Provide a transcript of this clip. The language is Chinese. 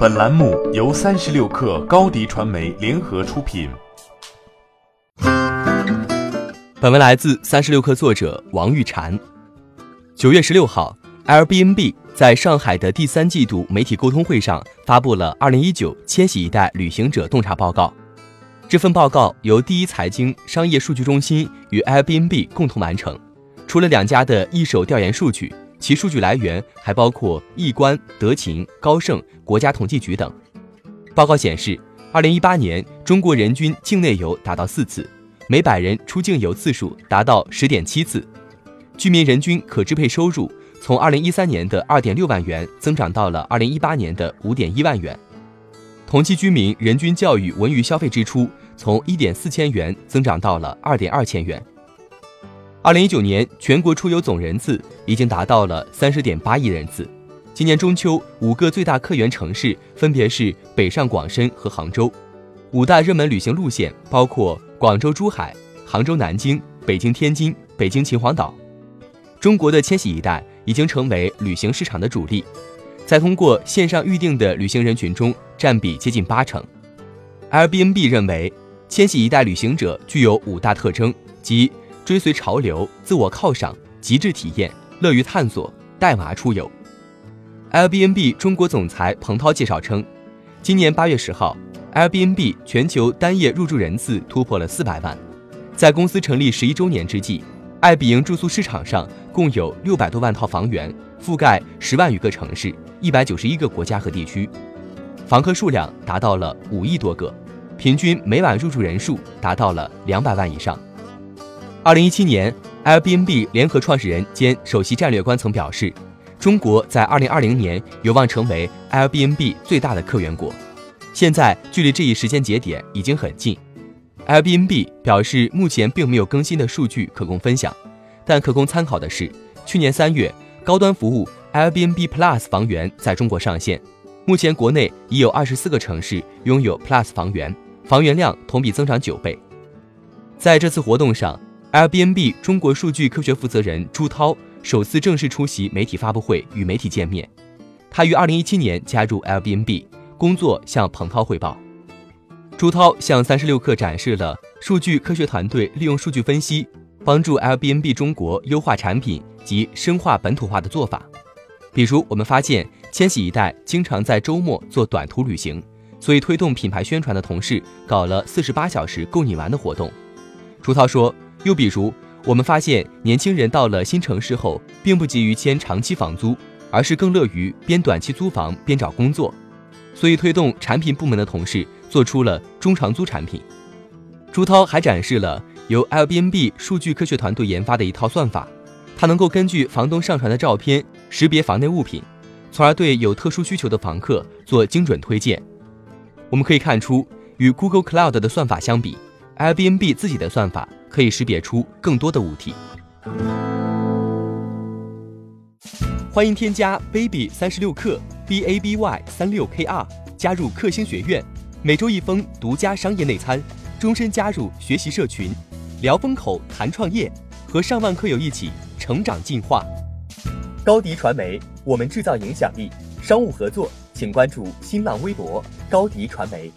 本栏目由三十六氪高低传媒联合出品。本文来自三十六氪作者王玉婵。九月十六号，Airbnb 在上海的第三季度媒体沟通会上发布了二零一九千禧一代旅行者洞察报告。这份报告由第一财经商业数据中心与 Airbnb 共同完成。除了两家的一手调研数据。其数据来源还包括易观、德勤、高盛、国家统计局等。报告显示，二零一八年中国人均境内游达到四次，每百人出境游次数达到十点七次，居民人均可支配收入从二零一三年的二点六万元增长到了二零一八年的五点一万元。同期居民人均教育文娱消费支出从一点四千元增长到了二点二千元。二零一九年全国出游总人次已经达到了三十点八亿人次。今年中秋，五个最大客源城市分别是北上广深和杭州。五大热门旅行路线包括广州珠海、杭州南京、北京天津、北京秦皇岛。中国的千禧一代已经成为旅行市场的主力，在通过线上预订的旅行人群中占比接近八成。Airbnb 认为，千禧一代旅行者具有五大特征，即。追随潮流、自我犒赏、极致体验、乐于探索、带娃出游。Airbnb 中国总裁彭涛介绍称，今年八月十号，Airbnb 全球单业入住人次突破了四百万。在公司成立十一周年之际，爱彼迎住宿市场上共有六百多万套房源，覆盖十万余个城市、一百九十一个国家和地区，房客数量达到了五亿多个，平均每晚入住人数达到了两百万以上。二零一七年，Airbnb 联合创始人兼首席战略官曾表示，中国在二零二零年有望成为 Airbnb 最大的客源国。现在距离这一时间节点已经很近。Airbnb 表示，目前并没有更新的数据可供分享，但可供参考的是，去年三月，高端服务 Airbnb Plus 房源在中国上线，目前国内已有二十四个城市拥有 Plus 房源，房源量同比增长九倍。在这次活动上。Airbnb 中国数据科学负责人朱涛首次正式出席媒体发布会，与媒体见面。他于2017年加入 Airbnb，工作向彭涛汇报。朱涛向三十六氪展示了数据科学团队利用数据分析，帮助 Airbnb 中国优化产品及深化本土化的做法。比如，我们发现千禧一代经常在周末做短途旅行，所以推动品牌宣传的同事搞了四十八小时够你玩的活动。朱涛说。又比如，我们发现年轻人到了新城市后，并不急于签长期房租，而是更乐于边短期租房边找工作，所以推动产品部门的同事做出了中长租产品。朱涛还展示了由 Airbnb 数据科学团队研发的一套算法，它能够根据房东上传的照片识别房内物品，从而对有特殊需求的房客做精准推荐。我们可以看出，与 Google Cloud 的算法相比，Airbnb 自己的算法。可以识别出更多的物体。欢迎添加 baby 三十六克 b a b y 三六 k r 加入克星学院，每周一封独家商业内参，终身加入学习社群，聊风口谈创业，和上万课友一起成长进化。高迪传媒，我们制造影响力。商务合作，请关注新浪微博高迪传媒。